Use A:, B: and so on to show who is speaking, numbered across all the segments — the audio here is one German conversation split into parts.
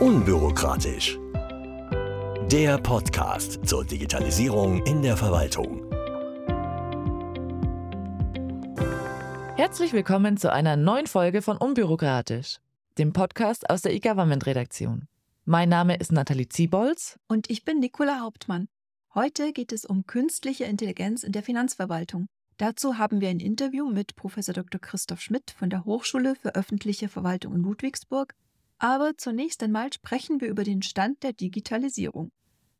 A: Unbürokratisch. Der Podcast zur Digitalisierung in der Verwaltung.
B: Herzlich willkommen zu einer neuen Folge von Unbürokratisch, dem Podcast aus der eGovernment-Redaktion. Mein Name ist Nathalie Ziebolz.
C: Und ich bin Nicola Hauptmann. Heute geht es um künstliche Intelligenz in der Finanzverwaltung. Dazu haben wir ein Interview mit Prof. Dr. Christoph Schmidt von der Hochschule für öffentliche Verwaltung in Ludwigsburg. Aber zunächst einmal sprechen wir über den Stand der Digitalisierung.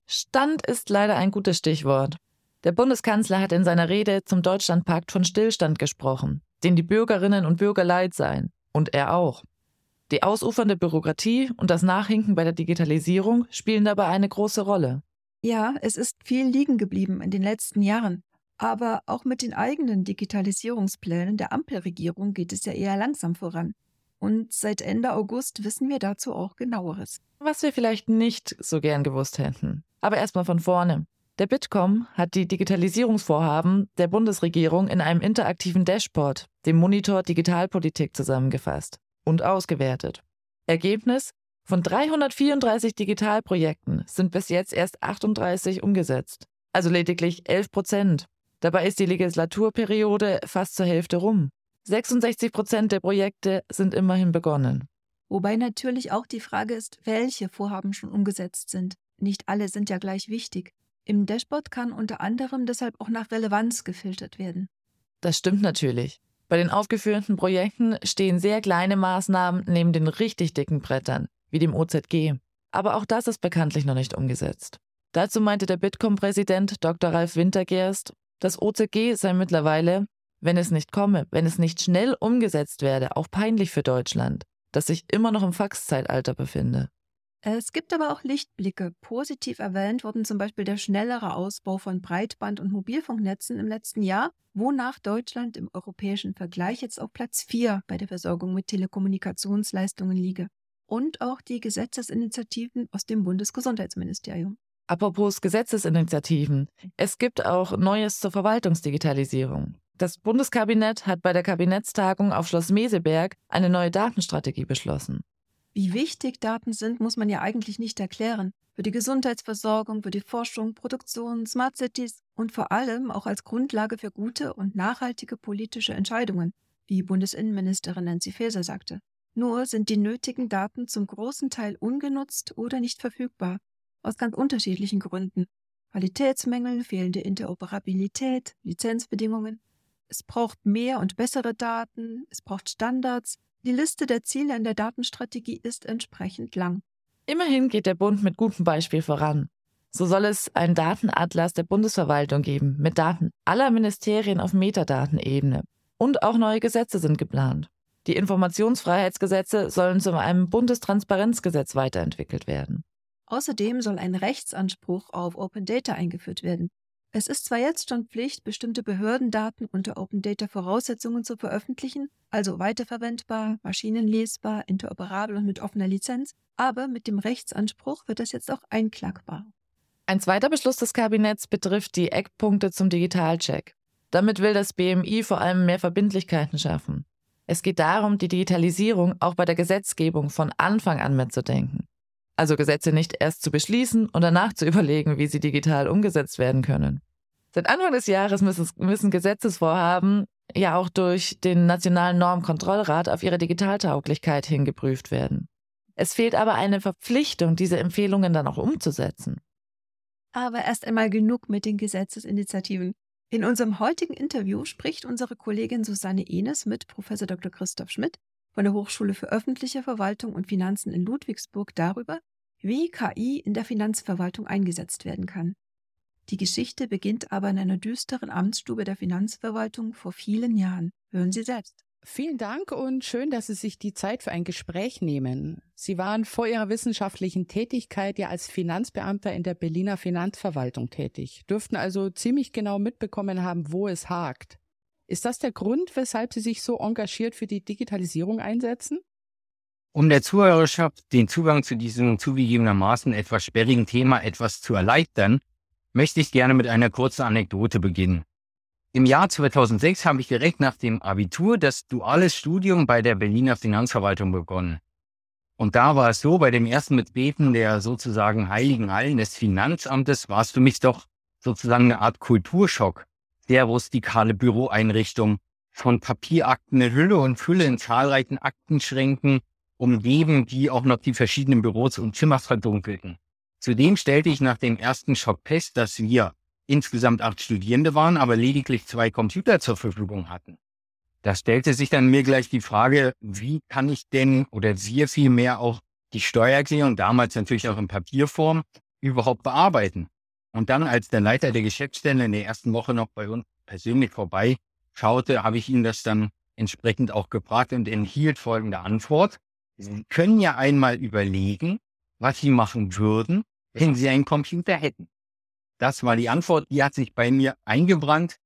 B: Stand ist leider ein gutes Stichwort. Der Bundeskanzler hat in seiner Rede zum Deutschlandpakt von Stillstand gesprochen, den die Bürgerinnen und Bürger leid seien. Und er auch. Die ausufernde Bürokratie und das Nachhinken bei der Digitalisierung spielen dabei eine große Rolle.
C: Ja, es ist viel liegen geblieben in den letzten Jahren. Aber auch mit den eigenen Digitalisierungsplänen der Ampelregierung geht es ja eher langsam voran. Und seit Ende August wissen wir dazu auch genaueres.
B: Was wir vielleicht nicht so gern gewusst hätten. Aber erstmal von vorne. Der Bitkom hat die Digitalisierungsvorhaben der Bundesregierung in einem interaktiven Dashboard, dem Monitor Digitalpolitik, zusammengefasst und ausgewertet. Ergebnis? Von 334 Digitalprojekten sind bis jetzt erst 38 umgesetzt, also lediglich 11 Prozent. Dabei ist die Legislaturperiode fast zur Hälfte rum. 66 Prozent der Projekte sind immerhin begonnen.
C: Wobei natürlich auch die Frage ist, welche Vorhaben schon umgesetzt sind. Nicht alle sind ja gleich wichtig. Im Dashboard kann unter anderem deshalb auch nach Relevanz gefiltert werden.
B: Das stimmt natürlich. Bei den aufgeführten Projekten stehen sehr kleine Maßnahmen neben den richtig dicken Brettern, wie dem OZG. Aber auch das ist bekanntlich noch nicht umgesetzt. Dazu meinte der Bitkom-Präsident Dr. Ralf Wintergerst, das OZG sei mittlerweile, wenn es nicht komme, wenn es nicht schnell umgesetzt werde, auch peinlich für Deutschland, das sich immer noch im Faxzeitalter befinde.
C: Es gibt aber auch Lichtblicke. Positiv erwähnt wurden zum Beispiel der schnellere Ausbau von Breitband- und Mobilfunknetzen im letzten Jahr, wonach Deutschland im europäischen Vergleich jetzt auf Platz 4 bei der Versorgung mit Telekommunikationsleistungen liege und auch die Gesetzesinitiativen aus dem Bundesgesundheitsministerium.
B: Apropos Gesetzesinitiativen. Es gibt auch Neues zur Verwaltungsdigitalisierung. Das Bundeskabinett hat bei der Kabinettstagung auf Schloss Meseberg eine neue Datenstrategie beschlossen.
C: Wie wichtig Daten sind, muss man ja eigentlich nicht erklären. Für die Gesundheitsversorgung, für die Forschung, Produktion, Smart Cities und vor allem auch als Grundlage für gute und nachhaltige politische Entscheidungen, wie Bundesinnenministerin Nancy Faeser sagte. Nur sind die nötigen Daten zum großen Teil ungenutzt oder nicht verfügbar. Aus ganz unterschiedlichen Gründen. Qualitätsmängel, fehlende Interoperabilität, Lizenzbedingungen. Es braucht mehr und bessere Daten, es braucht Standards. Die Liste der Ziele in der Datenstrategie ist entsprechend lang.
B: Immerhin geht der Bund mit gutem Beispiel voran. So soll es einen Datenatlas der Bundesverwaltung geben, mit Daten aller Ministerien auf Metadatenebene. Und auch neue Gesetze sind geplant. Die Informationsfreiheitsgesetze sollen zu einem Bundestransparenzgesetz weiterentwickelt werden.
C: Außerdem soll ein Rechtsanspruch auf Open Data eingeführt werden. Es ist zwar jetzt schon Pflicht, bestimmte Behördendaten unter Open Data Voraussetzungen zu veröffentlichen, also weiterverwendbar, maschinenlesbar, interoperabel und mit offener Lizenz, aber mit dem Rechtsanspruch wird das jetzt auch einklagbar.
B: Ein zweiter Beschluss des Kabinetts betrifft die Eckpunkte zum Digitalcheck. Damit will das BMI vor allem mehr Verbindlichkeiten schaffen. Es geht darum, die Digitalisierung auch bei der Gesetzgebung von Anfang an mitzudenken. Also Gesetze nicht erst zu beschließen und danach zu überlegen, wie sie digital umgesetzt werden können. Seit Anfang des Jahres müssen, müssen Gesetzesvorhaben ja auch durch den Nationalen Normkontrollrat auf ihre Digitaltauglichkeit hingeprüft werden. Es fehlt aber eine Verpflichtung, diese Empfehlungen dann auch umzusetzen.
C: Aber erst einmal genug mit den Gesetzesinitiativen. In unserem heutigen Interview spricht unsere Kollegin Susanne Enes mit Prof. Dr. Christoph Schmidt von der Hochschule für öffentliche Verwaltung und Finanzen in Ludwigsburg darüber, wie KI in der Finanzverwaltung eingesetzt werden kann. Die Geschichte beginnt aber in einer düsteren Amtsstube der Finanzverwaltung vor vielen Jahren. Hören Sie selbst.
D: Vielen Dank und schön, dass Sie sich die Zeit für ein Gespräch nehmen. Sie waren vor Ihrer wissenschaftlichen Tätigkeit ja als Finanzbeamter in der Berliner Finanzverwaltung tätig, dürften also ziemlich genau mitbekommen haben, wo es hakt. Ist das der Grund, weshalb Sie sich so engagiert für die Digitalisierung einsetzen?
E: Um der Zuhörerschaft den Zugang zu diesem zugegebenermaßen etwas sperrigen Thema etwas zu erleichtern, möchte ich gerne mit einer kurzen Anekdote beginnen. Im Jahr 2006 habe ich direkt nach dem Abitur das duale Studium bei der Berliner Finanzverwaltung begonnen. Und da war es so, bei dem ersten Betreten der sozusagen heiligen Hallen des Finanzamtes war es für mich doch sozusagen eine Art Kulturschock. Sehr rustikale Büroeinrichtung, von Papierakten eine Hülle und Fülle in zahlreichen Aktenschränken, umgeben, die auch noch die verschiedenen Büros und Zimmer verdunkelten. Zudem stellte ich nach dem ersten Schock fest, dass wir insgesamt acht Studierende waren, aber lediglich zwei Computer zur Verfügung hatten. Da stellte sich dann mir gleich die Frage, wie kann ich denn oder wir vielmehr auch die Steuererklärung, damals natürlich auch in Papierform, überhaupt bearbeiten? Und dann, als der Leiter der Geschäftsstelle in der ersten Woche noch bei uns persönlich vorbei schaute, habe ich ihn das dann entsprechend auch gefragt und enthielt folgende Antwort. Sie können ja einmal überlegen, was Sie machen würden, wenn Sie einen Computer hätten. Das war die Antwort, die hat sich bei mir eingebrannt.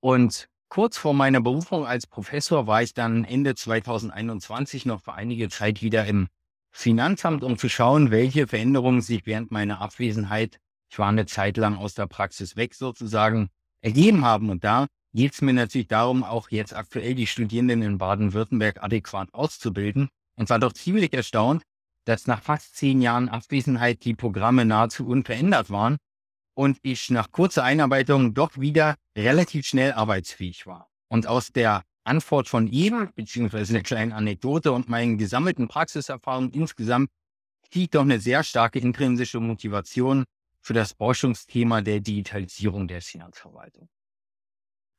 E: Und kurz vor meiner Berufung als Professor war ich dann Ende 2021 noch für einige Zeit wieder im Finanzamt, um zu schauen, welche Veränderungen sich während meiner Abwesenheit, ich war eine Zeit lang aus der Praxis weg sozusagen, ergeben haben. Und da geht es mir natürlich darum, auch jetzt aktuell die Studierenden in Baden-Württemberg adäquat auszubilden. Und war doch ziemlich erstaunt, dass nach fast zehn Jahren Abwesenheit die Programme nahezu unverändert waren und ich nach kurzer Einarbeitung doch wieder relativ schnell arbeitsfähig war. Und aus der Antwort von ihm, beziehungsweise der kleinen Anekdote und meinen gesammelten Praxiserfahrungen insgesamt, zieht doch eine sehr starke intrinsische Motivation für das Forschungsthema der Digitalisierung der Finanzverwaltung.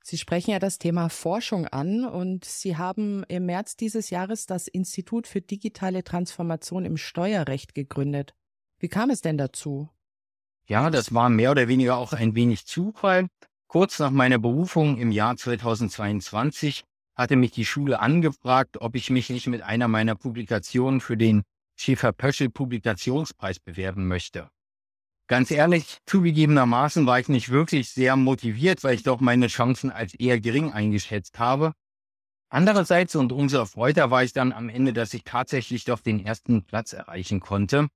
D: Sie sprechen ja das Thema Forschung an und Sie haben im März dieses Jahres das Institut für digitale Transformation im Steuerrecht gegründet. Wie kam es denn dazu?
E: Ja, das war mehr oder weniger auch ein wenig Zufall. Kurz nach meiner Berufung im Jahr 2022 hatte mich die Schule angefragt, ob ich mich nicht mit einer meiner Publikationen für den Schäfer-Pöschel Publikationspreis bewerben möchte. Ganz ehrlich, zugegebenermaßen war ich nicht wirklich sehr motiviert, weil ich doch meine Chancen als eher gering eingeschätzt habe. Andererseits und umso erfreuter war ich dann am Ende, dass ich tatsächlich doch den ersten Platz erreichen konnte.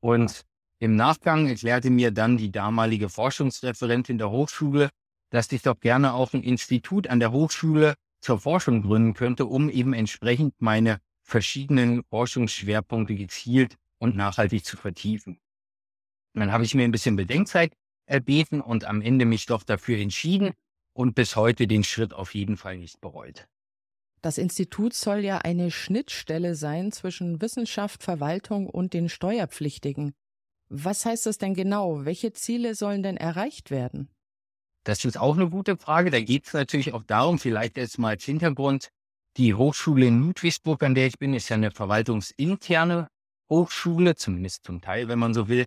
E: Und im Nachgang erklärte mir dann die damalige Forschungsreferentin der Hochschule, dass ich doch gerne auch ein Institut an der Hochschule zur Forschung gründen könnte, um eben entsprechend meine verschiedenen Forschungsschwerpunkte gezielt und nachhaltig zu vertiefen. Dann habe ich mir ein bisschen Bedenkzeit erbeten und am Ende mich doch dafür entschieden und bis heute den Schritt auf jeden Fall nicht bereut.
D: Das Institut soll ja eine Schnittstelle sein zwischen Wissenschaft, Verwaltung und den Steuerpflichtigen. Was heißt das denn genau? Welche Ziele sollen denn erreicht werden?
E: Das ist auch eine gute Frage. Da geht es natürlich auch darum, vielleicht jetzt mal als Hintergrund, die Hochschule in Ludwigsburg, an der ich bin, ist ja eine verwaltungsinterne Hochschule, zumindest zum Teil, wenn man so will.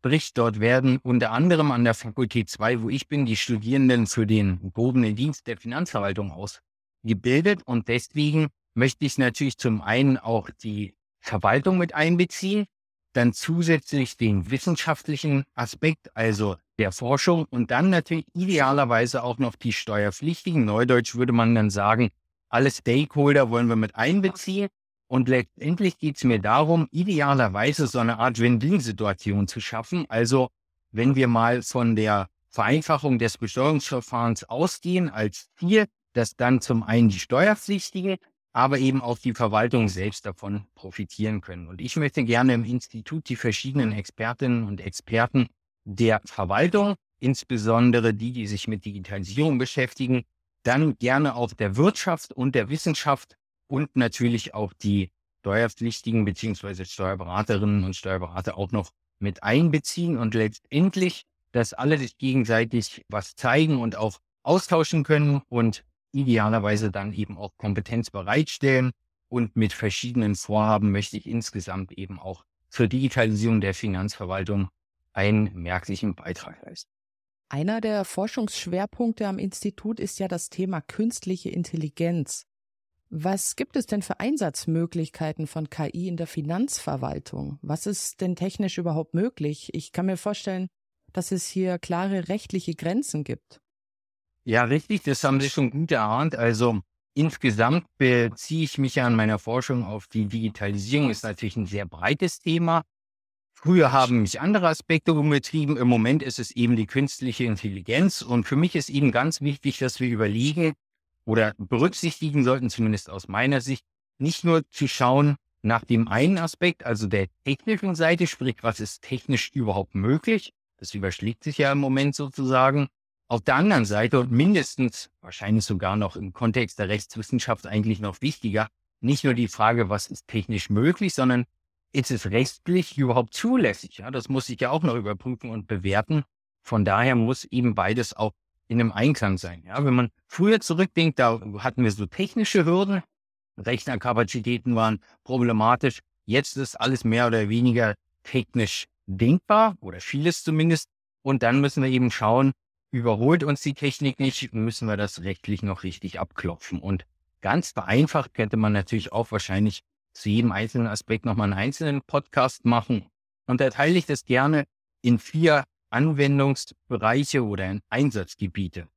E: Sprich, dort werden unter anderem an der Fakultät 2, wo ich bin, die Studierenden für den gehobenen Dienst der Finanzverwaltung ausgebildet. Und deswegen möchte ich natürlich zum einen auch die Verwaltung mit einbeziehen, dann zusätzlich den wissenschaftlichen Aspekt, also der Forschung und dann natürlich idealerweise auch noch die Steuerpflichtigen. Neudeutsch würde man dann sagen, alle Stakeholder wollen wir mit einbeziehen. Und letztendlich geht es mir darum, idealerweise so eine Art Win-Win-Situation zu schaffen. Also wenn wir mal von der Vereinfachung des Besteuerungsverfahrens ausgehen als Ziel, dass dann zum einen die Steuerpflichtigen, aber eben auch die Verwaltung selbst davon profitieren können. Und ich möchte gerne im Institut die verschiedenen Expertinnen und Experten der Verwaltung, insbesondere die, die sich mit Digitalisierung beschäftigen, dann gerne auch der Wirtschaft und der Wissenschaft und natürlich auch die Steuerpflichtigen beziehungsweise Steuerberaterinnen und Steuerberater auch noch mit einbeziehen und letztendlich, dass alle sich gegenseitig was zeigen und auch austauschen können und idealerweise dann eben auch Kompetenz bereitstellen. Und mit verschiedenen Vorhaben möchte ich insgesamt eben auch zur Digitalisierung der Finanzverwaltung einen merklichen Beitrag leisten.
D: Einer der Forschungsschwerpunkte am Institut ist ja das Thema künstliche Intelligenz. Was gibt es denn für Einsatzmöglichkeiten von KI in der Finanzverwaltung? Was ist denn technisch überhaupt möglich? Ich kann mir vorstellen, dass es hier klare rechtliche Grenzen gibt.
E: Ja, richtig, das haben Sie schon gut erahnt. Also insgesamt beziehe ich mich ja an meiner Forschung auf die Digitalisierung. Ist natürlich ein sehr breites Thema. Früher haben mich andere Aspekte umgetrieben. Im Moment ist es eben die künstliche Intelligenz. Und für mich ist eben ganz wichtig, dass wir überlegen, oder berücksichtigen sollten, zumindest aus meiner Sicht, nicht nur zu schauen, nach dem einen Aspekt, also der technischen Seite, sprich, was ist technisch überhaupt möglich? Das überschlägt sich ja im Moment sozusagen. Auf der anderen Seite und mindestens, wahrscheinlich sogar noch im Kontext der Rechtswissenschaft eigentlich noch wichtiger, nicht nur die Frage, was ist technisch möglich, sondern ist es rechtlich überhaupt zulässig? Ja, das muss ich ja auch noch überprüfen und bewerten. Von daher muss eben beides auch in einem Einklang sein. Ja, wenn man früher zurückdenkt, da hatten wir so technische Hürden, Rechnerkapazitäten waren problematisch. Jetzt ist alles mehr oder weniger technisch denkbar oder vieles zumindest. Und dann müssen wir eben schauen, überholt uns die Technik nicht, müssen wir das rechtlich noch richtig abklopfen. Und ganz vereinfacht könnte man natürlich auch wahrscheinlich zu jedem einzelnen Aspekt nochmal einen einzelnen Podcast machen. Und da teile ich das gerne in vier Anwendungsbereiche oder in Einsatzgebiete.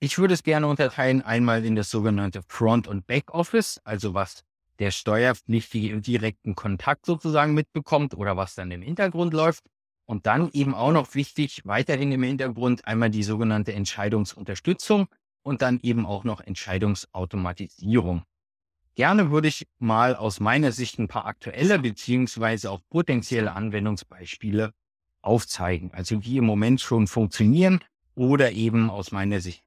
E: Ich würde es gerne unterteilen einmal in das sogenannte Front- und Backoffice, also was der Steuerpflichtige im direkten Kontakt sozusagen mitbekommt oder was dann im Hintergrund läuft. Und dann eben auch noch wichtig, weiterhin im Hintergrund einmal die sogenannte Entscheidungsunterstützung und dann eben auch noch Entscheidungsautomatisierung. Gerne würde ich mal aus meiner Sicht ein paar aktuelle beziehungsweise auch potenzielle Anwendungsbeispiele aufzeigen, also die im Moment schon funktionieren oder eben aus meiner Sicht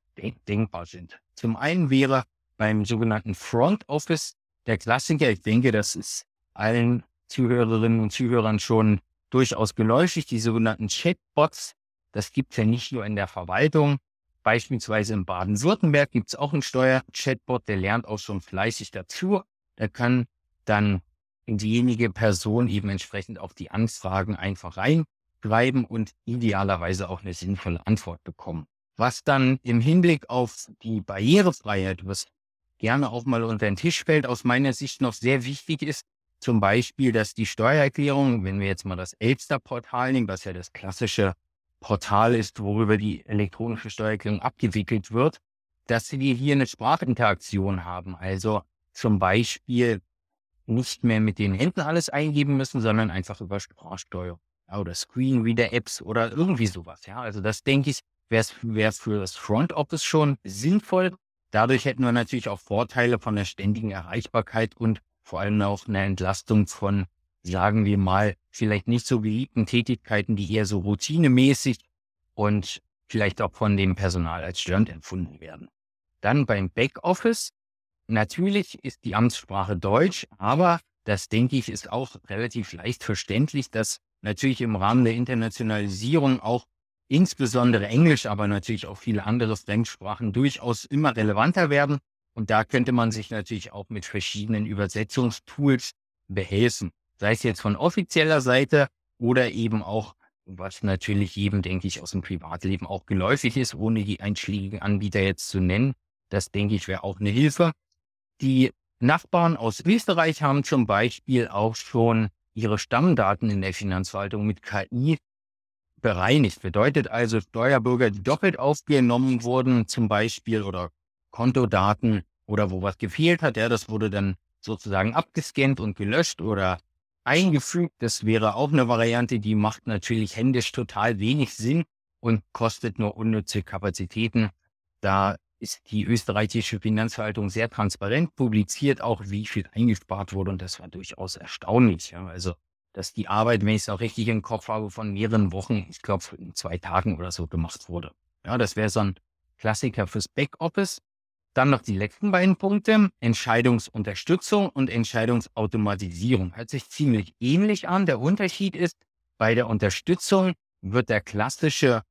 E: denkbar sind. Zum einen wäre beim sogenannten Front Office der Klassiker, ich denke, das ist allen Zuhörerinnen und Zuhörern schon durchaus geläufig, die sogenannten Chatbots. Das gibt es ja nicht nur in der Verwaltung. Beispielsweise in Baden-Württemberg gibt es auch einen Steuer-Chatbot, der lernt auch schon fleißig dazu. Der kann dann diejenige Person eben entsprechend auch die Anfragen einfach reinschreiben und idealerweise auch eine sinnvolle Antwort bekommen. Was dann im Hinblick auf die Barrierefreiheit, was gerne auch mal unter den Tisch fällt, aus meiner Sicht noch sehr wichtig ist, zum Beispiel, dass die Steuererklärung, wenn wir jetzt mal das Elster-Portal nehmen, was ja das klassische Portal ist, worüber die elektronische Steuererklärung abgewickelt wird, dass sie hier eine Sprachinteraktion haben. Also zum Beispiel nicht mehr mit den Händen alles eingeben müssen, sondern einfach über Sprachsteuerung oder Screenreader-Apps oder irgendwie sowas. Ja, also das denke ich, wäre wär für das Front Office schon sinnvoll. Dadurch hätten wir natürlich auch Vorteile von der ständigen Erreichbarkeit und vor allem auch eine Entlastung von, sagen wir mal, vielleicht nicht so beliebten Tätigkeiten, die eher so routinemäßig und vielleicht auch von dem Personal als störend empfunden werden. Dann beim Backoffice. Natürlich ist die Amtssprache Deutsch, aber das denke ich ist auch relativ leicht verständlich, dass natürlich im Rahmen der Internationalisierung auch insbesondere Englisch, aber natürlich auch viele andere Fremdsprachen durchaus immer relevanter werden. Und da könnte man sich natürlich auch mit verschiedenen Übersetzungstools behelfen. Sei es jetzt von offizieller Seite oder eben auch, was natürlich jedem, denke ich, aus dem Privatleben auch geläufig ist, ohne die einschlägigen Anbieter jetzt zu nennen. Das, denke ich, wäre auch eine Hilfe. Die Nachbarn aus Österreich haben zum Beispiel auch schon ihre Stammdaten in der Finanzverwaltung mit KI bereinigt. Bedeutet also Steuerbürger, die doppelt aufgenommen wurden, zum Beispiel, oder Kontodaten oder wo was gefehlt hat. Ja, das wurde dann sozusagen abgescannt und gelöscht oder eingefügt. Das wäre auch eine Variante, die macht natürlich händisch total wenig Sinn und kostet nur unnütze Kapazitäten. Da ist die österreichische Finanzverwaltung sehr transparent, publiziert auch, wie viel eingespart wurde und das war durchaus erstaunlich. Ja. Also, dass die Arbeit, wenn ich es auch richtig im Kopf habe, von mehreren Wochen, ich glaube in zwei Tagen oder so gemacht wurde. Ja, das wäre so ein Klassiker fürs Backoffice. Dann noch die letzten beiden Punkte. Entscheidungsunterstützung und Entscheidungsautomatisierung. Hört sich ziemlich ähnlich an. Der Unterschied ist, bei der Unterstützung wird der klassische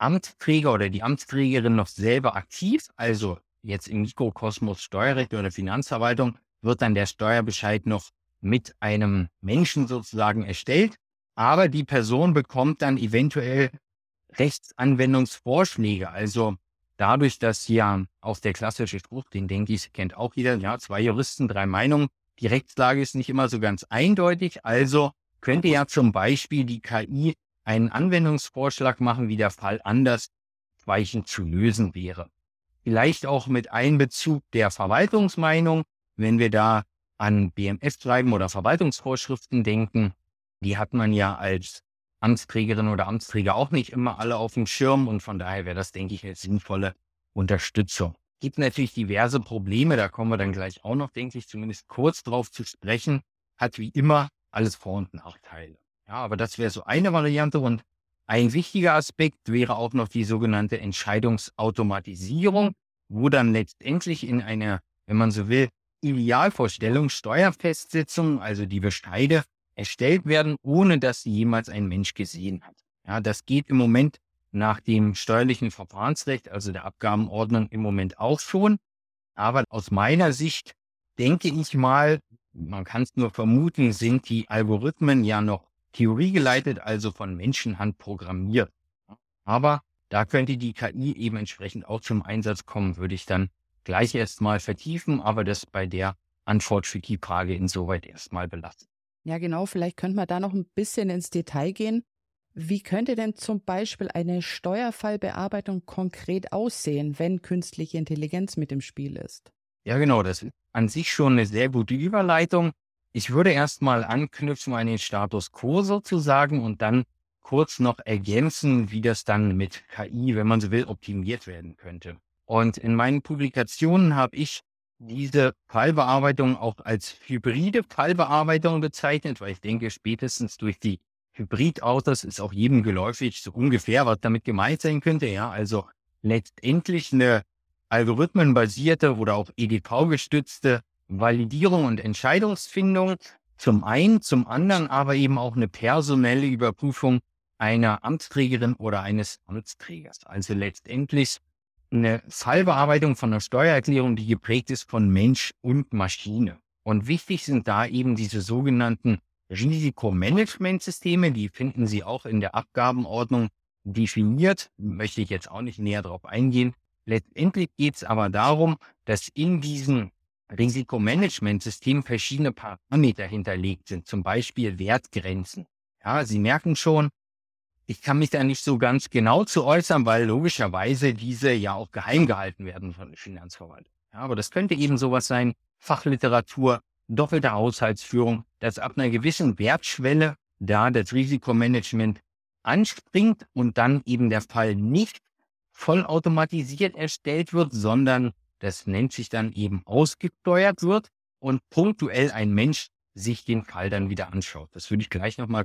E: Amtsträger oder die Amtsträgerin noch selber aktiv. Also jetzt im Mikrokosmos Steuerrecht oder Finanzverwaltung wird dann der Steuerbescheid noch mit einem Menschen sozusagen erstellt. Aber die Person bekommt dann eventuell Rechtsanwendungsvorschläge. Also dadurch, dass ja auch der klassische Spruch, den denke ich, kennt auch jeder, ja, zwei Juristen, drei Meinungen. Die Rechtslage ist nicht immer so ganz eindeutig. Also könnte ja zum Beispiel die KI einen Anwendungsvorschlag machen, wie der Fall anders weichen zu lösen wäre. Vielleicht auch mit Einbezug der Verwaltungsmeinung, wenn wir da an BMF-Schreiben oder Verwaltungsvorschriften denken. Die hat man ja als Amtsträgerin oder Amtsträger auch nicht immer alle auf dem Schirm und von daher wäre das, denke ich, eine sinnvolle Unterstützung. Gibt natürlich diverse Probleme, da kommen wir dann gleich auch noch, denke ich, zumindest kurz drauf zu sprechen. hat wie immer alles Vor- und Nachteile. Ja, aber das wäre so eine Variante und ein wichtiger Aspekt wäre auch noch die sogenannte Entscheidungsautomatisierung, wo dann letztendlich in einer, wenn man so will, Idealvorstellung Steuerfestsetzungen, also die Bescheide, erstellt werden, ohne dass sie jemals ein Mensch gesehen hat. Ja, das geht im Moment nach dem steuerlichen Verfahrensrecht, also der Abgabenordnung im Moment auch schon. Aber aus meiner Sicht denke ich mal, man kann es nur vermuten, sind die Algorithmen ja noch theoriegeleitet, also von Menschenhand programmiert. Aber da könnte die KI eben entsprechend auch zum Einsatz kommen, würde ich dann gleich erstmal vertiefen, aber das bei der Antwort für die Frage insoweit erstmal belassen.
D: Ja, genau, vielleicht könnte man da noch ein bisschen ins Detail gehen. Wie könnte denn zum Beispiel eine Steuerfallbearbeitung konkret aussehen, wenn künstliche Intelligenz mit im Spiel ist?
E: Ja, genau, das ist an sich schon eine sehr gute Überleitung. Ich würde erstmal anknüpfen an den Status quo sozusagen und dann kurz noch ergänzen, wie das dann mit KI, wenn man so will, optimiert werden könnte. Und in meinen Publikationen habe ich diese Fallbearbeitung auch als hybride Fallbearbeitung bezeichnet, weil ich denke, spätestens durch die Hybridautos ist auch jedem geläufig so ungefähr, was damit gemeint sein könnte. Ja, also letztendlich eine algorithmenbasierte oder auch EDV-gestützte Validierung und Entscheidungsfindung zum einen, zum anderen aber eben auch eine personelle Überprüfung einer Amtsträgerin oder eines Amtsträgers. Also letztendlich eine Fallbearbeitung von einer Steuererklärung, die geprägt ist von Mensch und Maschine. Und wichtig sind da eben diese sogenannten Risikomanagementsysteme, die finden Sie auch in der Abgabenordnung definiert, möchte ich jetzt auch nicht näher darauf eingehen. Letztendlich geht es aber darum, dass in diesen Risikomanagementsystem verschiedene Parameter hinterlegt sind, zum Beispiel Wertgrenzen. Ja, Sie merken schon, ich kann mich da nicht so ganz genau zu äußern, weil logischerweise diese ja auch geheim gehalten werden von der Finanzverwaltung. Ja, aber das könnte eben sowas sein, Fachliteratur, doppelte Haushaltsführung, dass ab einer gewissen Wertschwelle da das Risikomanagement anspringt und dann eben der Fall nicht vollautomatisiert erstellt wird, sondern das nennt sich dann eben ausgesteuert wird und punktuell ein Mensch sich den Fall dann wieder anschaut. Das würde ich gleich nochmal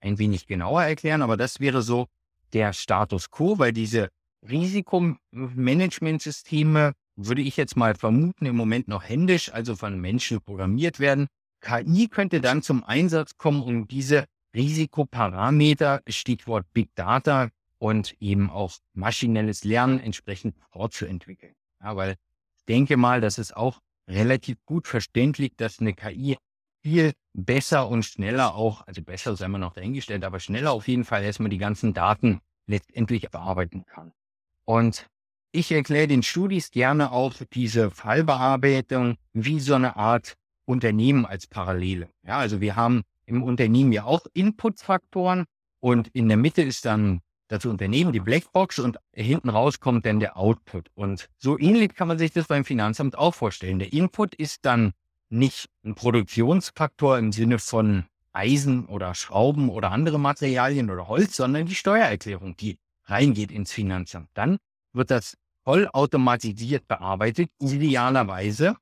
E: ein wenig genauer erklären, aber das wäre so der Status quo, weil diese Risikomanagementsysteme, würde ich jetzt mal vermuten, im Moment noch händisch, also von Menschen programmiert werden. KI könnte dann zum Einsatz kommen, um diese Risikoparameter, Stichwort Big Data und eben auch maschinelles Lernen entsprechend fortzuentwickeln. Ja, weil denke mal, das ist auch relativ gut verständlich, dass eine KI viel besser und schneller auch, also besser sei man noch dahingestellt, aber schneller auf jeden Fall erstmal die ganzen Daten letztendlich bearbeiten kann. Und ich erkläre den Studis gerne auch diese Fallbearbeitung wie so eine Art Unternehmen als Parallele. Ja, also wir haben im Unternehmen ja auch Inputfaktoren und in der Mitte ist dann das Unternehmen, die Blackbox und hinten raus kommt dann der Output. Und so ähnlich kann man sich das beim Finanzamt auch vorstellen. Der Input ist dann nicht ein Produktionsfaktor im Sinne von Eisen oder Schrauben oder andere Materialien oder Holz, sondern die Steuererklärung, die reingeht ins Finanzamt. Dann wird das vollautomatisiert bearbeitet, idealerweise.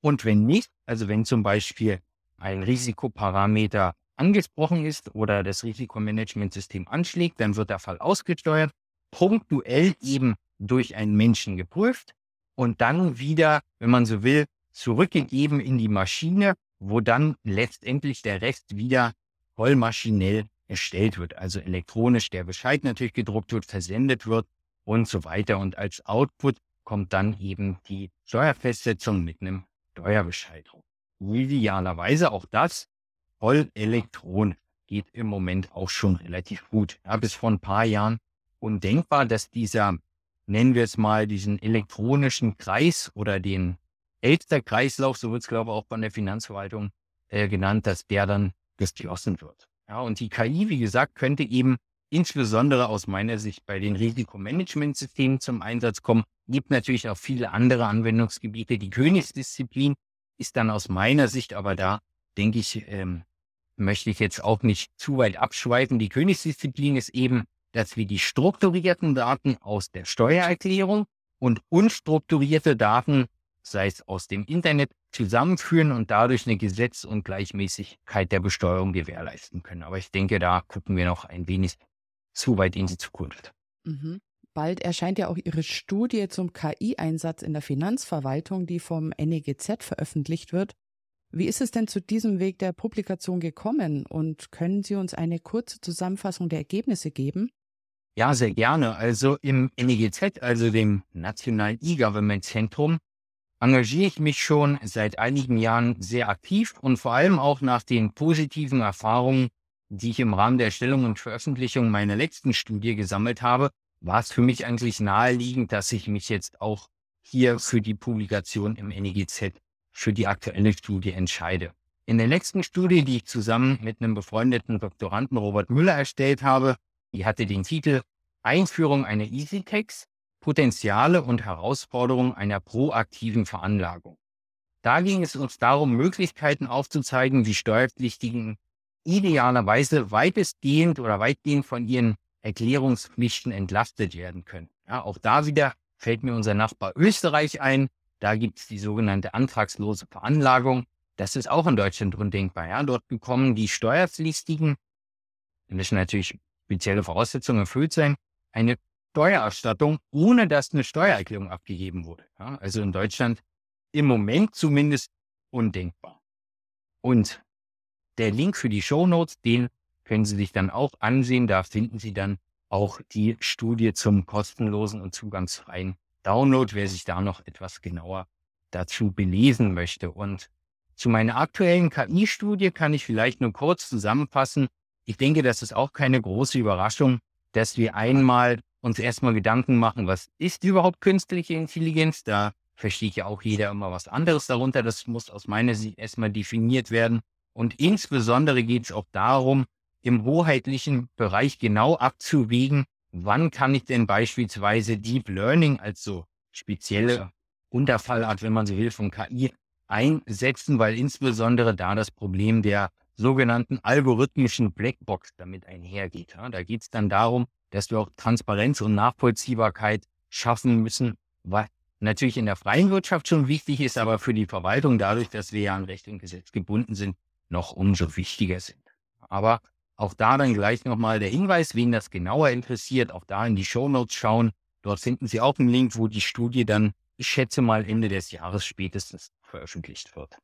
E: Und wenn nicht, also wenn zum Beispiel ein Risikoparameter angesprochen ist oder das Risikomanagementsystem anschlägt, dann wird der Fall ausgesteuert, punktuell eben durch einen Menschen geprüft und dann wieder, wenn man so will, zurückgegeben in die Maschine, wo dann letztendlich der Rest wieder vollmaschinell erstellt wird, also elektronisch der Bescheid natürlich gedruckt wird, versendet wird und so weiter. Und als Output kommt dann eben die Steuerfestsetzung mit einem Steuerbescheid. Idealerweise auch das voll elektronisch. Geht im Moment auch schon relativ gut. Ja, bis vor ein paar Jahren undenkbar, dass dieser, nennen wir es mal, diesen elektronischen Kreis oder den Elster-Kreislauf, so wird es glaube ich auch von der Finanzverwaltung äh, genannt, dass der dann geschlossen wird. Ja, und die KI, wie gesagt, könnte eben insbesondere aus meiner Sicht bei den Risikomanagementsystemen zum Einsatz kommen. Gibt natürlich auch viele andere Anwendungsgebiete. Die Königsdisziplin ist dann aus meiner Sicht aber da, denke ich, ähm, möchte ich jetzt auch nicht zu weit abschweifen. Die Königsdisziplin ist eben, dass wir die strukturierten Daten aus der Steuererklärung und unstrukturierte Daten sei es aus dem Internet, zusammenführen und dadurch eine Gesetz- und Gleichmäßigkeit der Besteuerung gewährleisten können. Aber ich denke, da gucken wir noch ein wenig zu weit in die Zukunft.
D: Mhm. Bald erscheint ja auch Ihre Studie zum KI-Einsatz in der Finanzverwaltung, die vom NEGZ veröffentlicht wird. Wie ist es denn zu diesem Weg der Publikation gekommen und können Sie uns eine kurze Zusammenfassung der Ergebnisse geben?
E: Ja, sehr gerne. Also im NEGZ, also dem Nationalen E-Government Zentrum, engagiere ich mich schon seit einigen Jahren sehr aktiv und vor allem auch nach den positiven Erfahrungen, die ich im Rahmen der Erstellung und Veröffentlichung meiner letzten Studie gesammelt habe, war es für mich eigentlich naheliegend, dass ich mich jetzt auch hier für die Publikation im NEGZ für die aktuelle Studie entscheide. In der letzten Studie, die ich zusammen mit einem befreundeten Doktoranden Robert Müller erstellt habe, die hatte den Titel Einführung einer EasyTex, Potenziale und Herausforderungen einer proaktiven Veranlagung. Da ging es uns darum, Möglichkeiten aufzuzeigen, wie Steuerpflichtigen idealerweise weitestgehend oder weitgehend von ihren Erklärungspflichten entlastet werden können. Ja, auch da wieder fällt mir unser Nachbar Österreich ein. Da gibt es die sogenannte antragslose Veranlagung. Das ist auch in Deutschland undenkbar. Ja, dort bekommen die Steuerpflichtigen, und das natürlich spezielle Voraussetzungen erfüllt sein, eine Steuererstattung, ohne dass eine Steuererklärung abgegeben wurde. Ja, also in Deutschland im Moment zumindest undenkbar. Und der Link für die Show Notes, den können Sie sich dann auch ansehen. Da finden Sie dann auch die Studie zum kostenlosen und zugangsfreien Download, wer sich da noch etwas genauer dazu belesen möchte. Und zu meiner aktuellen KI-Studie kann ich vielleicht nur kurz zusammenfassen, ich denke, das ist auch keine große Überraschung, dass wir einmal uns erstmal Gedanken machen, was ist überhaupt künstliche Intelligenz? Da versteht ja auch jeder immer was anderes darunter. Das muss aus meiner Sicht erstmal definiert werden. Und insbesondere geht es auch darum, im hoheitlichen Bereich genau abzuwägen, wann kann ich denn beispielsweise Deep Learning als so spezielle Unterfallart, wenn man so will, von KI einsetzen, weil insbesondere da das Problem der sogenannten algorithmischen Blackbox damit einhergeht. Ja, da geht es dann darum, dass wir auch Transparenz und Nachvollziehbarkeit schaffen müssen, was natürlich in der freien Wirtschaft schon wichtig ist, aber für die Verwaltung dadurch, dass wir ja an Recht und Gesetz gebunden sind, noch umso wichtiger sind. Aber auch da dann gleich nochmal der Hinweis, wen das genauer interessiert, auch da in die Show Notes schauen. Dort finden Sie auch einen Link, wo die Studie dann, ich schätze mal, Ende des Jahres spätestens veröffentlicht wird.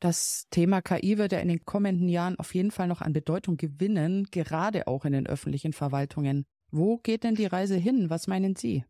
D: Das Thema KI wird ja in den kommenden Jahren auf jeden Fall noch an Bedeutung gewinnen, gerade auch in den öffentlichen Verwaltungen. Wo geht denn die Reise hin? Was meinen Sie?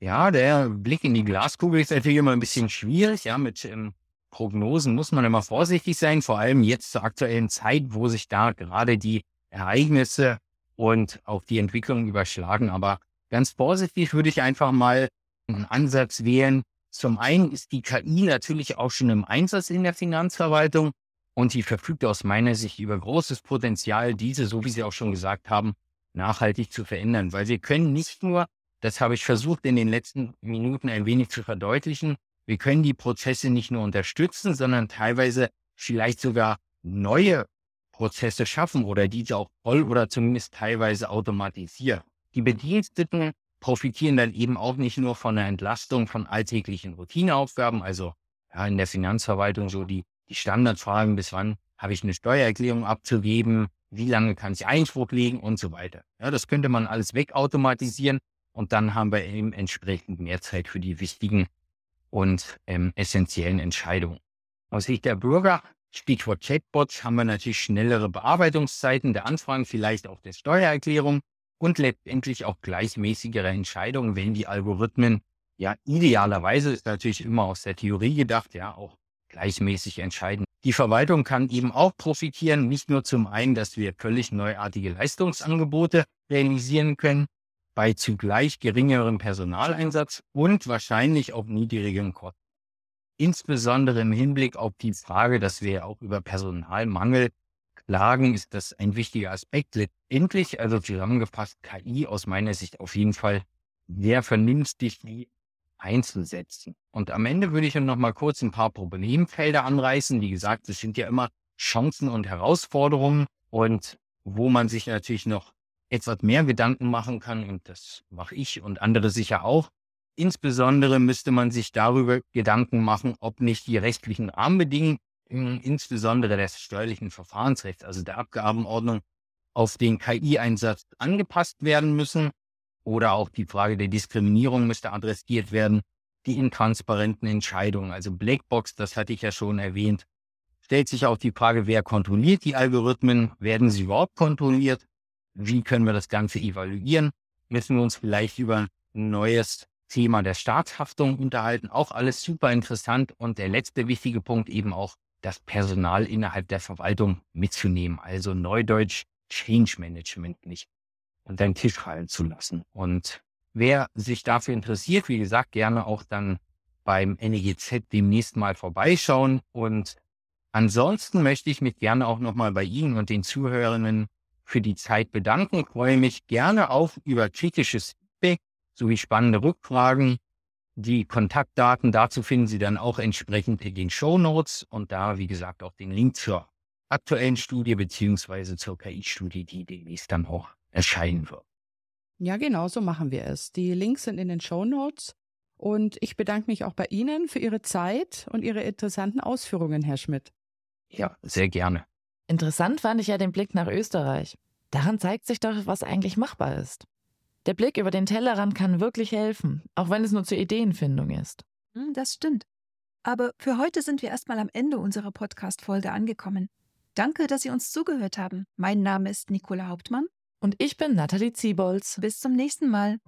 E: Ja, der Blick in die Glaskugel ist natürlich immer ein bisschen schwierig. Ja, mit ähm, Prognosen muss man immer vorsichtig sein, vor allem jetzt zur aktuellen Zeit, wo sich da gerade die Ereignisse und auch die Entwicklung überschlagen. Aber ganz vorsichtig würde ich einfach mal einen Ansatz wählen, zum einen ist die KI natürlich auch schon im Einsatz in der Finanzverwaltung und sie verfügt aus meiner Sicht über großes Potenzial, diese, so wie Sie auch schon gesagt haben, nachhaltig zu verändern. Weil wir können nicht nur, das habe ich versucht in den letzten Minuten ein wenig zu verdeutlichen, wir können die Prozesse nicht nur unterstützen, sondern teilweise vielleicht sogar neue Prozesse schaffen oder diese auch voll oder zumindest teilweise automatisieren. Die Bediensteten profitieren dann eben auch nicht nur von der Entlastung von alltäglichen Routineaufgaben, also ja, in der Finanzverwaltung so die, die Standardfragen, bis wann habe ich eine Steuererklärung abzugeben, wie lange kann ich Einspruch legen und so weiter. Ja, das könnte man alles wegautomatisieren und dann haben wir eben entsprechend mehr Zeit für die wichtigen und ähm, essentiellen Entscheidungen. Aus Sicht der Bürger, Stichwort Chatbots, haben wir natürlich schnellere Bearbeitungszeiten der Anfragen, vielleicht auch der Steuererklärung und letztendlich auch gleichmäßigere Entscheidungen, wenn die Algorithmen ja idealerweise ist natürlich immer aus der Theorie gedacht, ja auch gleichmäßig entscheiden. Die Verwaltung kann eben auch profitieren, nicht nur zum einen, dass wir völlig neuartige Leistungsangebote realisieren können, bei zugleich geringerem Personaleinsatz und wahrscheinlich auch niedrigeren Kosten. Insbesondere im Hinblick auf die Frage, dass wir auch über Personalmangel Lagen ist das ein wichtiger Aspekt. Letztendlich, also zusammengefasst, KI aus meiner Sicht auf jeden Fall sehr vernünftig einzusetzen. Und am Ende würde ich noch mal kurz ein paar Problemfelder anreißen. Wie gesagt, es sind ja immer Chancen und Herausforderungen und wo man sich natürlich noch etwas mehr Gedanken machen kann, und das mache ich und andere sicher auch, Insbesondere müsste man sich darüber Gedanken machen, ob nicht die rechtlichen Rahmenbedingungen, insbesondere des steuerlichen Verfahrensrechts, also der Abgabenordnung, auf den KI-Einsatz angepasst werden müssen. Oder auch die Frage der Diskriminierung müsste adressiert werden. Die intransparenten Entscheidungen, also Blackbox, das hatte ich ja schon erwähnt, stellt sich auch die Frage, wer kontrolliert die Algorithmen? Werden sie überhaupt kontrolliert? Wie können wir das Ganze evaluieren? Müssen wir uns vielleicht über ein neues Thema der Staatshaftung unterhalten? Auch alles super interessant. Und der letzte wichtige Punkt eben auch, das Personal innerhalb der Verwaltung mitzunehmen. Also Neudeutsch Change Management nicht unter den Tisch fallen zu lassen. Und wer sich dafür interessiert, wie gesagt, gerne auch dann beim NEGZ demnächst mal vorbeischauen und Ansonsten möchte ich mich gerne auch nochmal bei Ihnen und den Zuhörenden für die Zeit bedanken. Ich freue mich gerne auf über kritisches Feedback sowie spannende Rückfragen. Die Kontaktdaten dazu finden Sie dann auch entsprechend in den Show Notes und da, wie gesagt, auch den Link zur aktuellen Studie beziehungsweise zur KI-Studie, die demnächst dann auch erscheinen wird.
D: Ja, genau so machen wir es. Die Links sind in den Show Notes. Und ich bedanke mich auch bei Ihnen für Ihre Zeit und Ihre interessanten Ausführungen, Herr Schmidt.
E: Ja, sehr gerne.
B: Interessant fand ich ja den Blick nach Österreich. Daran zeigt sich doch, was eigentlich machbar ist. Der Blick über den Tellerrand kann wirklich helfen, auch wenn es nur zur Ideenfindung ist.
C: Hm, das stimmt. Aber für heute sind wir erstmal am Ende unserer Podcast-Folge angekommen. Danke, dass Sie uns zugehört haben. Mein Name ist Nicola Hauptmann.
B: Und ich bin Nathalie Ziebolz.
C: Bis zum nächsten Mal.